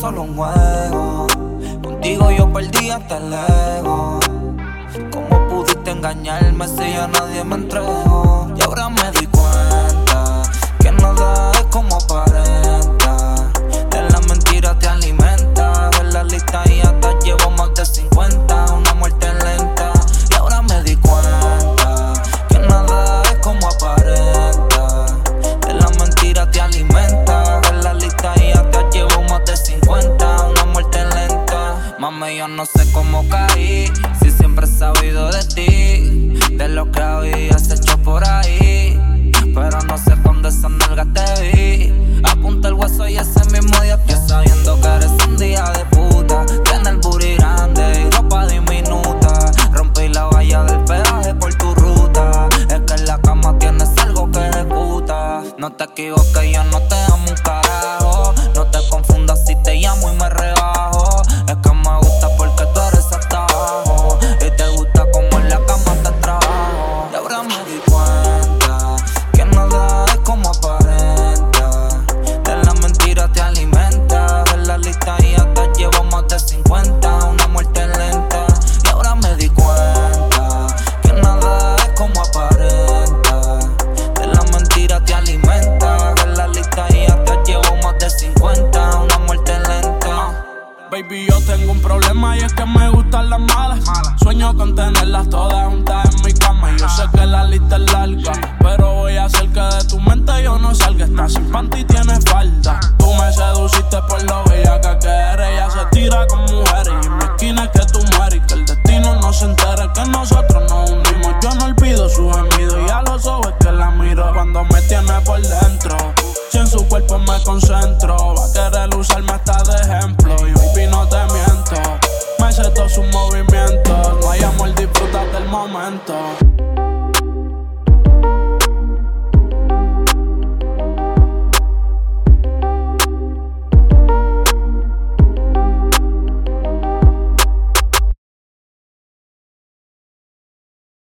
juego. Contigo yo perdí hasta el ego. ¿Cómo pudiste engañarme si ya nadie me entregó? Y ahora me doy cuenta yo no sé cómo caí. Si siempre he sabido de ti. De lo que habías hecho por ahí. Pero no sé dónde esa nalga te vi. Apunta el hueso y ese mismo día estoy sabiendo que eres un día de puta. Tiene el booty grande y ropa diminuta. Rompí la valla del peaje por tu ruta. Es que en la cama tienes algo que ejecuta. No te equivoques, yo no te amo un Sueño con tenerlas todas juntas en mi cama. Y yo sé que la lista es larga, pero voy a hacer que de tu mente yo no salga. Estás sin panty y tienes falda. Tú me seduciste por lo bellaca que eres. Ella se tira con mujeres y en mi esquina es que tú mueres. Que el destino no se entere que nosotros nos hundimos. Yo no olvido su gemido y a los ojos que la miro cuando me tiene por dentro. Si en su cuerpo me concentro, va a querer usarme hasta de ejemplo. Y baby, no te miento, sus movimientos. No hay amor, del momento.